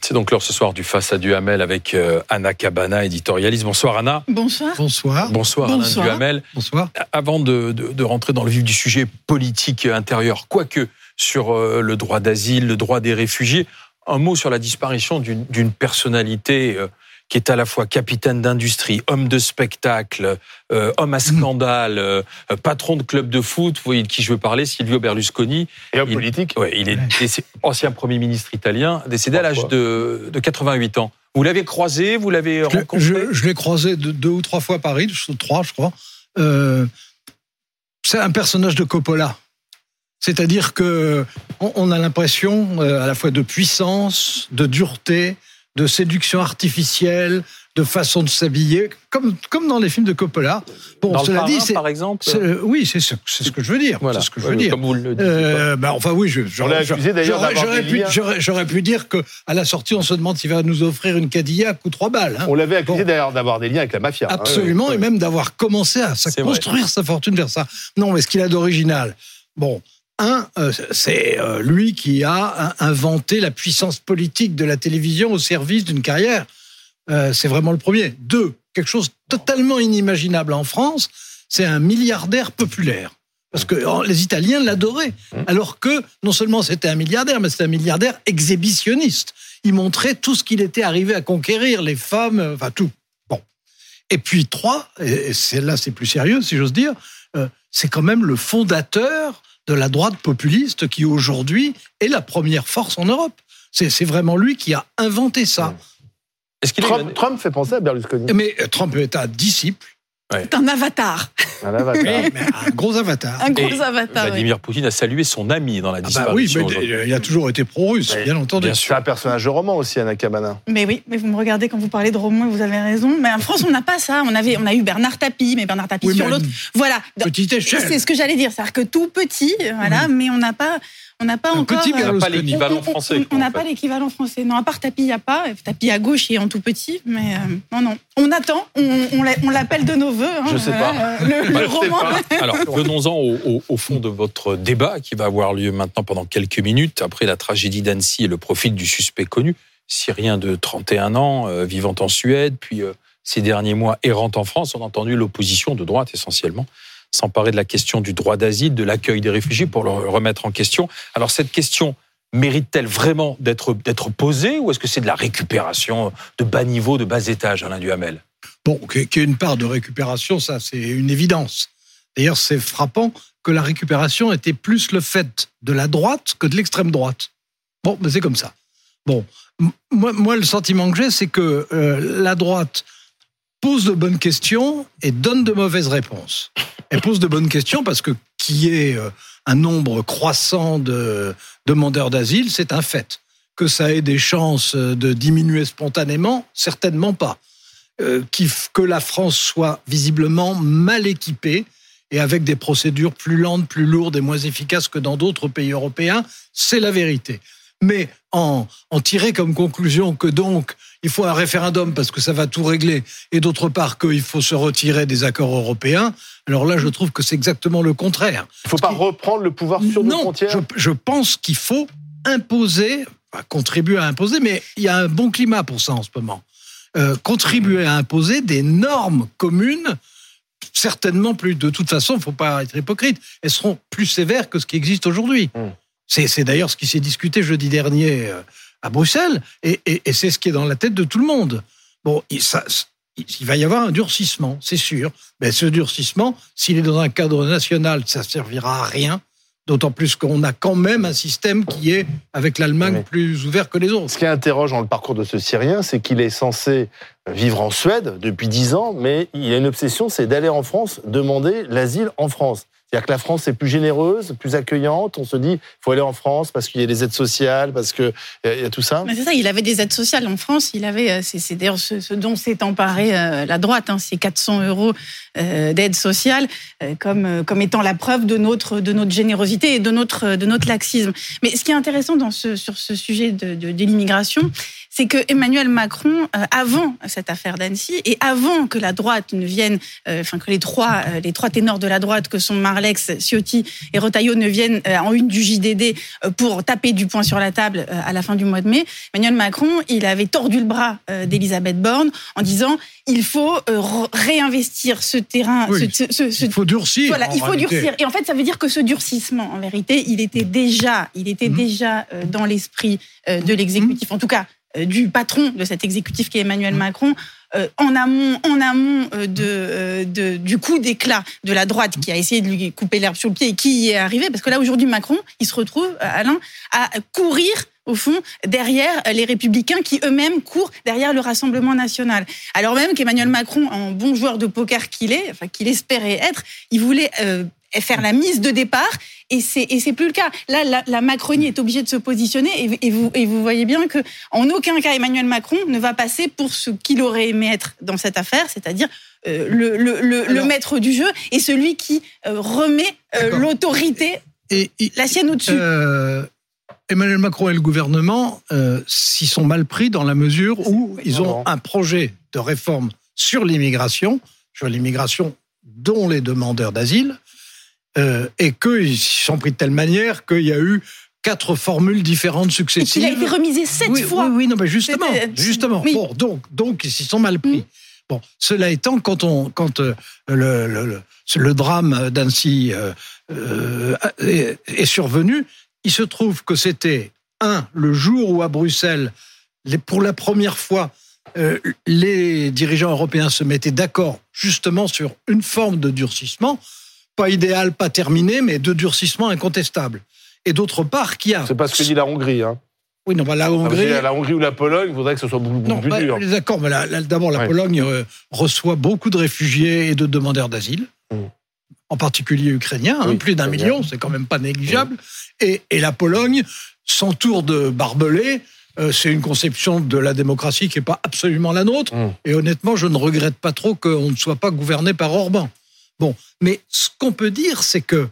C'est donc l'heure ce soir du Face à Duhamel avec euh, Anna Cabana, éditorialiste. Bonsoir Anna. Bonsoir. Bonsoir. Bonsoir, Anna Duhamel. Bonsoir. Avant de, de, de, rentrer dans le vif du sujet politique intérieur, quoique sur euh, le droit d'asile, le droit des réfugiés, un mot sur la disparition d'une personnalité euh, qui est à la fois capitaine d'industrie, homme de spectacle, euh, homme à mm. scandale, euh, patron de club de foot, vous voyez de qui je veux parler, Silvio Berlusconi. Et homme politique ouais, Il est ancien Premier ministre italien, décédé à l'âge de, de 88 ans. Vous l'avez croisé, vous l'avez rencontré Je, je l'ai croisé deux ou trois fois à Paris, trois je crois. Euh, c'est un personnage de Coppola. C'est-à-dire que on a l'impression euh, à la fois de puissance, de dureté, de séduction artificielle, de façon de s'habiller, comme, comme dans les films de Coppola. Bon, dans cela le dit, c'est par exemple. Oui, c'est ce, ce, que je veux dire. Voilà. C'est ce que je veux dire. Comme vous le dites. Euh, bah, enfin oui, j'aurais accusé d'ailleurs J'aurais pu, j'aurais pu dire que à la sortie, on se demande s'il va nous offrir une Cadillac ou trois balles. Hein. On l'avait accusé bon. d'ailleurs d'avoir des liens avec la mafia. Hein. Absolument, hein, et même d'avoir commencé à construire sa fortune vers ça. Non, mais ce qu'il a d'original. Bon, un, euh, c'est euh, lui qui a inventé la puissance politique de la télévision au service d'une carrière. Euh, c'est vraiment le premier. Deux, quelque chose totalement inimaginable en France, c'est un milliardaire populaire. Parce que les Italiens l'adoraient. Alors que non seulement c'était un milliardaire, mais c'était un milliardaire exhibitionniste. Il montrait tout ce qu'il était arrivé à conquérir, les femmes, enfin tout. Bon. Et puis trois, et là c'est plus sérieux si j'ose dire, c'est quand même le fondateur de la droite populiste qui aujourd'hui est la première force en Europe. C'est vraiment lui qui a inventé ça. Est-ce qu'il Trump, Trump, fait penser à Berlusconi Mais Trump est un disciple. Ouais. C'est un avatar. Un avatar. Oui, mais un gros avatar. Un gros Et avatar. Vladimir oui. Poutine a salué son ami dans la disparition. Ah bah oui, mais il a toujours été pro-russe, bien entendu. Bien C'est un personnage de roman aussi, Anna Cabana. Mais oui, mais vous me regardez quand vous parlez de roman et vous avez raison. Mais en France, on n'a pas ça. On avait, on a eu Bernard Tapie, mais Bernard Tapie oui, sur l'autre. Voilà. Petite échelle. C'est ce que j'allais dire. C'est-à-dire que tout petit, voilà, mmh. mais on n'a pas. On n'a pas un encore. Petit on n'a pas l'équivalent français. On n'a pas l'équivalent français. Non, à part tapis, il n'y a pas. Tapis à gauche et en tout petit. Mais euh, non, non. On attend. On, on l'appelle de nos voeux. Hein, je sais pas. Euh, le, bah, le roman. Alors, venons-en au, au, au, fond de votre débat qui va avoir lieu maintenant pendant quelques minutes après la tragédie d'Annecy et le profil du suspect connu, syrien de 31 ans, euh, vivant en Suède, puis euh, ces derniers mois errant en France. On a entendu l'opposition de droite essentiellement s'emparer de la question du droit d'asile, de l'accueil des réfugiés pour le remettre en question. Alors cette question mérite-t-elle vraiment d'être posée ou est-ce que c'est de la récupération de bas niveau, de bas étage, Alain Duhamel? Bon, qu'il y ait une part de récupération, ça c'est une évidence. D'ailleurs, c'est frappant que la récupération était plus le fait de la droite que de l'extrême droite. Bon, mais c'est comme ça. Bon, moi, moi le sentiment que j'ai, c'est que euh, la droite pose de bonnes questions et donne de mauvaises réponses. Elle pose de bonnes questions parce que qui est un nombre croissant de demandeurs d'asile, c'est un fait. Que ça ait des chances de diminuer spontanément, certainement pas. Euh, que la France soit visiblement mal équipée et avec des procédures plus lentes, plus lourdes et moins efficaces que dans d'autres pays européens, c'est la vérité. Mais en, en tirer comme conclusion que donc il faut un référendum parce que ça va tout régler, et d'autre part qu'il faut se retirer des accords européens, alors là je trouve que c'est exactement le contraire. Il ne faut pas reprendre le pouvoir sur nos non, frontières je, je pense qu'il faut imposer, contribuer à imposer, mais il y a un bon climat pour ça en ce moment. Euh, contribuer à imposer des normes communes certainement plus. De toute façon, il ne faut pas être hypocrite. Elles seront plus sévères que ce qui existe aujourd'hui. Mmh. C'est d'ailleurs ce qui s'est discuté jeudi dernier euh, à Bruxelles, et, et, et c'est ce qui est dans la tête de tout le monde. Bon, il, ça, il va y avoir un durcissement, c'est sûr. Mais ce durcissement, s'il est dans un cadre national, ça servira à rien. D'autant plus qu'on a quand même un système qui est, avec l'Allemagne, plus ouvert que les autres. Ce qui interroge dans le parcours de ce Syrien, c'est qu'il est censé vivre en Suède depuis dix ans, mais il a une obsession, c'est d'aller en France, demander l'asile en France. C'est-à-dire que la France est plus généreuse, plus accueillante. On se dit, il faut aller en France parce qu'il y a des aides sociales, parce qu'il y, y, a tout ça. C'est ça, il avait des aides sociales en France. Il avait, c'est d'ailleurs ce, dont s'est emparée euh, la droite, hein, ces 400 euros euh, d'aide sociale, euh, comme, comme étant la preuve de notre, de notre générosité et de notre, de notre laxisme. Mais ce qui est intéressant sur ce sujet de, l'immigration, c'est que Emmanuel Macron, euh, avant cette affaire d'Annecy et avant que la droite ne vienne, euh, enfin que les trois, euh, les trois ténors de la droite que sont Marlène Marlex, Ciotti et Rotaillot ne viennent euh, en une du JDD euh, pour taper du poing sur la table euh, à la fin du mois de mai. Emmanuel Macron, il avait tordu le bras d'Elisabeth Borne en disant il faut réinvestir ce terrain. Oui, ce, ce, ce, il faut durcir. Voilà, il faut réalité. durcir. Et en fait, ça veut dire que ce durcissement, en vérité, il était déjà, il était Mhm. déjà dans l'esprit de l'exécutif. En tout cas, du patron de cet exécutif qui est Emmanuel Macron, euh, en amont, en amont euh, de, euh, de- du coup d'éclat de la droite qui a essayé de lui couper l'herbe sur le pied et qui y est arrivé. Parce que là, aujourd'hui, Macron, il se retrouve, euh, Alain, à courir au fond, derrière les républicains qui eux-mêmes courent derrière le Rassemblement national. Alors même qu'Emmanuel Macron, en bon joueur de poker qu'il est, enfin qu'il espérait être, il voulait euh, faire la mise de départ et c'est et c'est plus le cas. Là, la, la Macronie est obligée de se positionner et, et vous et vous voyez bien que en aucun cas Emmanuel Macron ne va passer pour ce qu'il aurait aimé être dans cette affaire, c'est-à-dire euh, le, le, le, maître du jeu et celui qui euh, remet euh, l'autorité, Et, et- la sienne au-dessus. euh, Emmanuel Macron et le gouvernement euh, s'y sont mal pris dans la mesure où ils ont un projet de réforme sur l'immigration, sur l'immigration dont les demandeurs d'asile, euh, et qu'ils s'y sont pris de telle manière qu'il y a eu quatre formules différentes et successives. qu'il a été remisé sept oui, fois. Oui, oui, non, mais justement, justement. oui. Bon, donc, donc, ils s'y sont mal pris. Mm. Bon, cela étant, quand on, quand euh, le, le, le, le drame d'Annecy euh, euh, est, est survenu, il se trouve que c'était un le jour où à Bruxelles, les, pour la première fois, euh, les dirigeants européens se mettaient d'accord justement sur une forme de durcissement, pas idéal, pas terminé, mais de durcissement incontestable. Et d'autre part, qui a C'est pas ce que dit la Hongrie. Hein. oui, non, bah, la Hongrie, La Hongrie ou la Pologne, il faudrait que ce soit beaucoup, non, plus bah, dur. d'accord, mais la- la- d'abord, la Ouais. Pologne euh, reçoit beaucoup de réfugiés et de demandeurs d'asile, Mm. en particulier ukrainiens, hein, plus d'un million, c'est quand même pas négligeable. Et, et la Pologne s'entoure de barbelés. euh, c'est une conception de la démocratie qui n'est pas absolument la nôtre. Mm. Et honnêtement, je ne regrette pas trop qu'on ne soit pas gouverné par Orban. Bon, mais ce qu'on peut dire, c'est que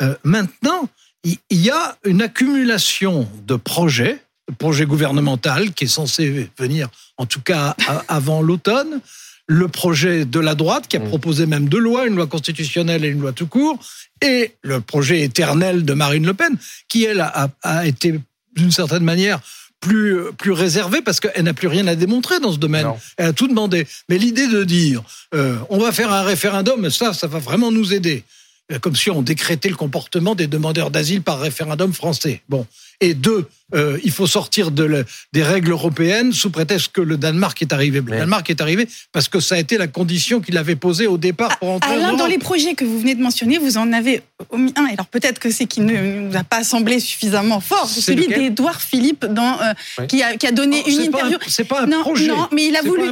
euh, maintenant, il y a une accumulation de projets, de projets gouvernementaux qui est censé venir, en tout cas avant l'automne. Le projet de la droite qui a Mm. proposé même deux lois, une loi constitutionnelle et une loi tout court, et le projet éternel de Marine Le Pen, qui elle a, a été d'une certaine manière plus, plus réservée parce qu'elle n'a plus rien à démontrer dans ce domaine. Non. Elle a tout demandé. Mais l'idée de dire euh, on va faire un référendum, ça, ça va vraiment nous aider. Euh, Comme si on décrétait le comportement des demandeurs d'asile par référendum français. Bon. Et deux, euh, il faut sortir de le- des règles européennes sous prétexte que le Danemark est arrivé. Le Danemark est arrivé parce que ça a été la condition qu'il avait posée au départ pour entrer en Alain, dans Europe. les projets que vous venez de mentionner, vous en avez omis un. Alors peut-être que c'est qu'il ne nous a pas semblé suffisamment fort. C'est celui lequel d'Édouard Philippe dans, euh, Oui. qui, a, qui a donné Oh, une interview. C'est pas un non, projet. non, mais il a voulu.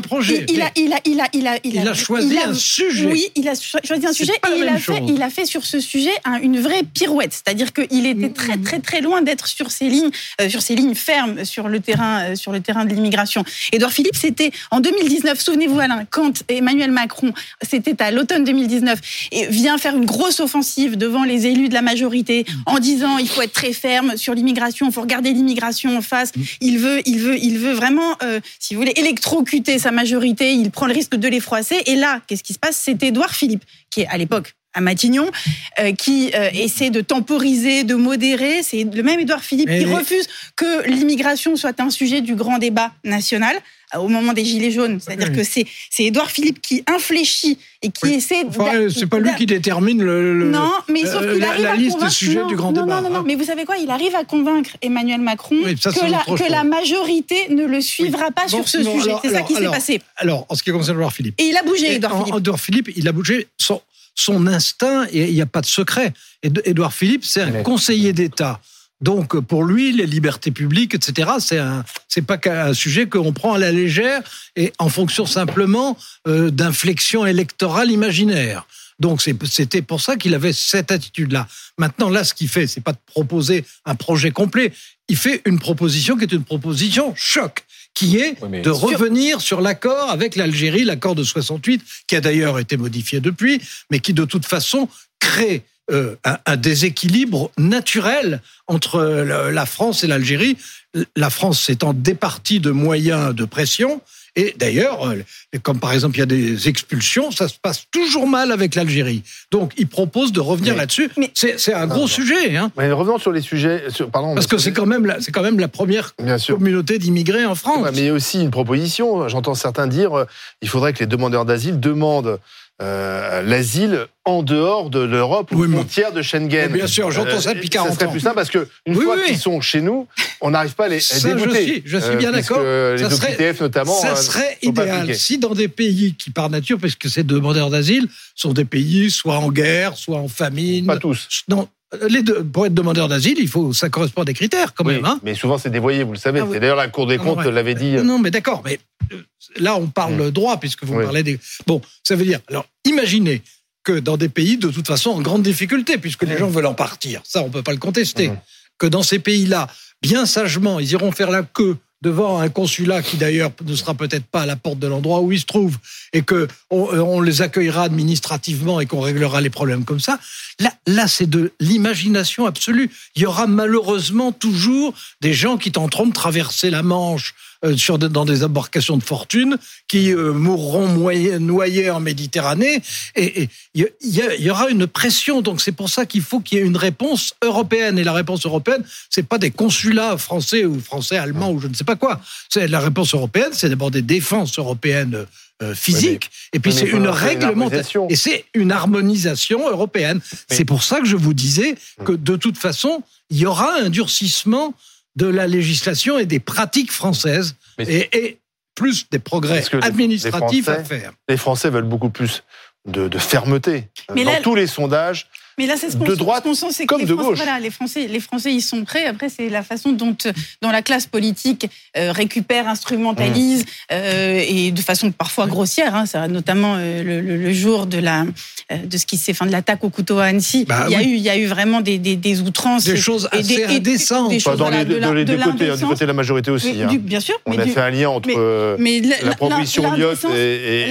Il, a, il a, il a, il a, Il a choisi il a- un sujet. Oui, il a cho- choisi un sujet et il a, fait, chose. il a fait sur ce sujet un- une vraie pirouette. C'est-à-dire qu'il était très, très, très loin d'être sur lignes, euh, sur ces lignes fermes sur le terrain, euh, sur le terrain de l'immigration. Édouard Philippe, c'était en 2019. Souvenez-vous, Alain, quand Emmanuel Macron, c'était à l'automne 2019, et vient faire une grosse offensive devant les élus de la majorité en disant il faut être très ferme sur l'immigration, il faut regarder l'immigration en face. Il veut, il veut, il veut vraiment, euh, si vous voulez, électrocuter sa majorité. Il prend le risque de les froisser. Et là, qu'est-ce qui se passe? C'est Édouard Philippe qui est à l'époque à Matignon, euh, qui euh, essaie de temporiser, de modérer. C'est le même Édouard Philippe Mais qui les- refuse que l'immigration soit un sujet du grand débat national euh, au moment des Gilets jaunes. C'est-à-dire Oui. que c'est c'est Édouard Philippe qui infléchit et qui Oui. essaie... Enfin, c'est pas lui qui détermine le, le- non, mais sauf qu'il la- arrive la à liste des sujets non, du grand non, débat, Non, non, non, hein. mais vous savez quoi? Il arrive à convaincre Emmanuel Macron Oui, ça, c'est que, la, que la majorité ne le suivra pas Bon, sur ce sujet. alors- C'est ça alors- qui s'est passé. Alors, en ce qui concerne Edouard Philippe. Et il a bougé, Édouard Philippe. Édouard Philippe, il a bougé son, son instinct, et il n'y a pas de secret. Éd- Édouard Philippe, c'est un conseiller d'État. Donc, pour lui, les libertés publiques, etc., c'est un, c'est pas qu'un sujet qu'on prend à la légère et en fonction simplement euh, d'inflexions électorales imaginaires. Donc, c'était pour ça qu'il avait cette attitude-là. Maintenant, là, ce qu'il fait, c'est pas de proposer un projet complet. Il fait une proposition qui est une proposition choc, qui est Oui, de revenir sur l'accord avec l'Algérie, l'accord de 68, qui a d'ailleurs été modifié depuis, mais qui de toute façon crée euh, un, un déséquilibre naturel entre la la France et l'Algérie. La France s'étant départie de moyens de pression. Et d'ailleurs, euh, comme par exemple il y a des expulsions, ça se passe toujours mal avec l'Algérie. Donc il propose de revenir là-dessus. C'est un gros non. sujet, hein, Mais revenons sur les sujets. sur- pardon, parce que c'est quand même la- quand même la première communauté d'immigrés en France. Ouais, mais il y a aussi une proposition. J'entends certains dire euh, il faudrait que les demandeurs d'asile demandent euh, l'asile en dehors de l'Europe, Oui, aux frontières de Schengen. Bien sûr, j'entends ça depuis 40 Ça serait ans. plus simple parce que une Oui, fois oui. qu'ils sont chez nous, on n'arrive pas à les, Ça, je débouter. suis- je suis bien puisque d'accord. Les Ça serait- notamment. Ça euh, serait idéal si dans des pays qui, par nature, parce que ces demandeurs d'asile sont des pays soit en guerre, soit en famine. Pas tous. Non, les deux, pour être demandeur d'asile, il faut, ça correspond à des critères quand Oui, même. Hein mais souvent c'est dévoyé, vous le savez. Ah oui. D'ailleurs la Cour des Ah, comptes ouais. l'avait dit. non, mais d'accord, mais euh, là, on parle droit, puisque vous. Oui. parlez des. Bon, ça veut dire. Alors, imaginez que dans des pays, de toute façon, en grande difficulté, puisque les gens veulent en partir, ça, on peut pas le contester, Mhm. que dans ces pays-là, bien sagement, ils iront faire la queue devant un consulat qui d'ailleurs ne sera peut-être pas à la porte de l'endroit où ils se trouvent et que on, on les accueillera administrativement et qu'on réglera les problèmes comme ça. Là, là, c'est de l'imagination absolue. Il y aura malheureusement toujours des gens qui tenteront de traverser la Manche euh, sur des- dans des embarcations de fortune, qui euh, mourront noyés en Méditerranée. Et et il y, aura une pression. Donc c'est pour ça qu'il faut qu'il y ait une réponse européenne. Et la réponse européenne, c'est pas des consulats français ou français, allemands ou je ne sais pas quoi. C'est la réponse européenne, c'est d'abord des défenses européennes euh, physiques. et puis oui, mais c'est il faut une réglementation. Et c'est une harmonisation européenne. C'est pour ça que je vous disais que de toute façon, il y aura un durcissement de la législation et des pratiques françaises Mais- et, et plus des progrès les- administratifs les à Français- faire. Les Français veulent beaucoup plus de, de fermeté. Mais Dans là- tous les sondages, Mais là, c'est ce qu'on De droite sent, c'est que comme les de Français, gauche. Voilà, les Français, les Français, ils sont prêts. Après, c'est la façon dont, euh, dont la classe politique euh, récupère, instrumentalise, euh, et de façon parfois grossière. Hein, ça, notamment euh, le, le- le jour de la euh, de ce qui s'est fait de l'attaque au couteau à Annecy. Bah il y a oui. eu, il y a eu vraiment des, des, des outrances, Des choses et assez indécentes. des Pas choses, dans voilà, les, de dans les de deux côtés, hein, du côté de la majorité aussi. Mais hein. du- bien sûr. On mais a du- fait un lien entre mais- euh, mais la proposition Lyotte et,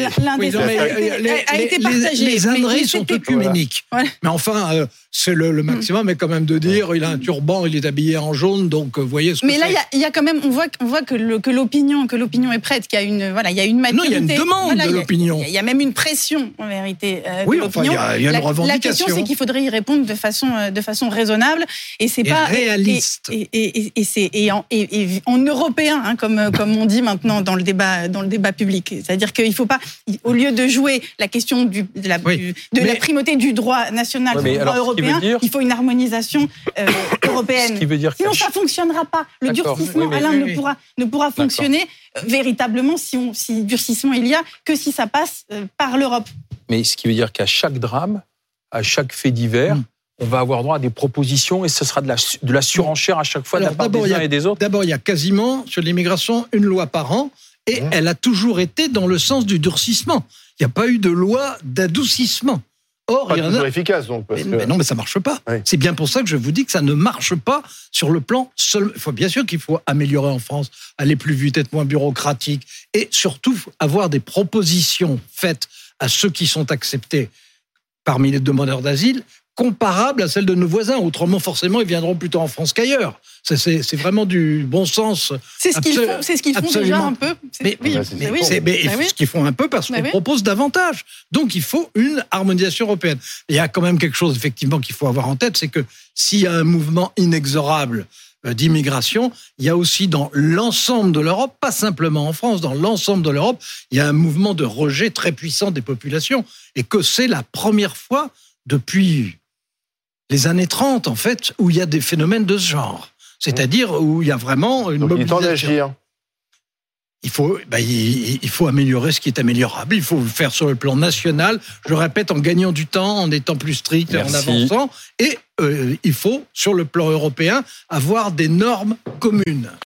et- l'indécence Oui, a été- les, les- partagée. les mais sont œcuméniques. Mais enfin, euh, c'est le, le maximum, mais quand même de dire, il a un turban, il est habillé en jaune, donc euh, voyez ce que Mais là, il y a- il y, a quand même, on voit, on voit que l'opinion, que l'opinion est prête, qu'il y a une, voilà, il y a une Non, maturité. il y a une demande Voilà, de l'opinion. Il y a- il y a même une pression, en vérité, euh, Oui, de enfin, il y a- il y a une La- La revendication. question, c'est qu'il faudrait y répondre de façon, de façon raisonnable, et c'est pas réaliste. Et, et, et, et c'est et en, européen, hein, comme comme on dit maintenant dans le débat, dans le débat public. C'est-à-dire qu'il faut pas, au lieu de jouer la question du, de, la, Oui. du- de la primauté du droit national Qui veut européen, dire- il faut une harmonisation euh, européenne. Ce qui veut dire Sinon, ça fonctionnera pas. Le durcissement, Oui, Alain, oui, ne oui. pourra, ne pourra fonctionner euh, véritablement si, on, si durcissement il y a que si ça passe euh, par l'Europe. Mais ce qui veut dire qu'à chaque drame, à chaque fait divers, Mm. on va avoir droit à des propositions et ce sera de la, de la surenchère à chaque fois de Alors, la part des uns a- et des autres. D'abord, il y a quasiment, sur l'immigration, une loi par an, et Mmh. elle a toujours été dans le sens du durcissement. Il n'y a pas eu de loi d'adoucissement. Or, pas il y en toujours a. efficace. Donc, parce Mais, que- mais non, mais ça marche pas. Oui. C'est bien pour ça que je vous dis que ça ne marche pas sur le plan seul. Il faut bien sûr qu'il faut améliorer en France, aller plus vite, être moins bureaucratique, et surtout avoir des propositions faites à ceux qui sont acceptés parmi les demandeurs d'asile comparables à celles de nos voisins. Autrement, forcément, ils viendront plutôt en France qu'ailleurs. C'est- C'est c'est vraiment du bon sens. C'est ce qu'ils font, c'est ce qu'ils font déjà absolument. un peu. C'est- Mais- oui, Bah, c'est- mais oui. C'est mais Bah oui. ce qu'ils font un peu parce Bah qu'on oui. propose davantage. Donc il faut une harmonisation européenne. Il y a quand même quelque chose effectivement qu'il faut avoir en tête, c'est que s'il y a un mouvement inexorable euh, d'immigration, il y a aussi dans l'ensemble de l'Europe, pas simplement en France, dans l'ensemble de l'Europe, il y a un mouvement de rejet très puissant des populations et que c'est la première fois depuis les années 30 en fait où il y a des phénomènes de ce genre. C'est-à-dire où il y a vraiment une donc il est temps mobilisation d'agir. il faut, bah, il, il faut améliorer ce qui est améliorable. Il faut le faire sur le plan national. Je le répète, en gagnant du temps, en étant plus strict, et en avançant. Et euh, il faut, sur le plan européen, avoir des normes communes.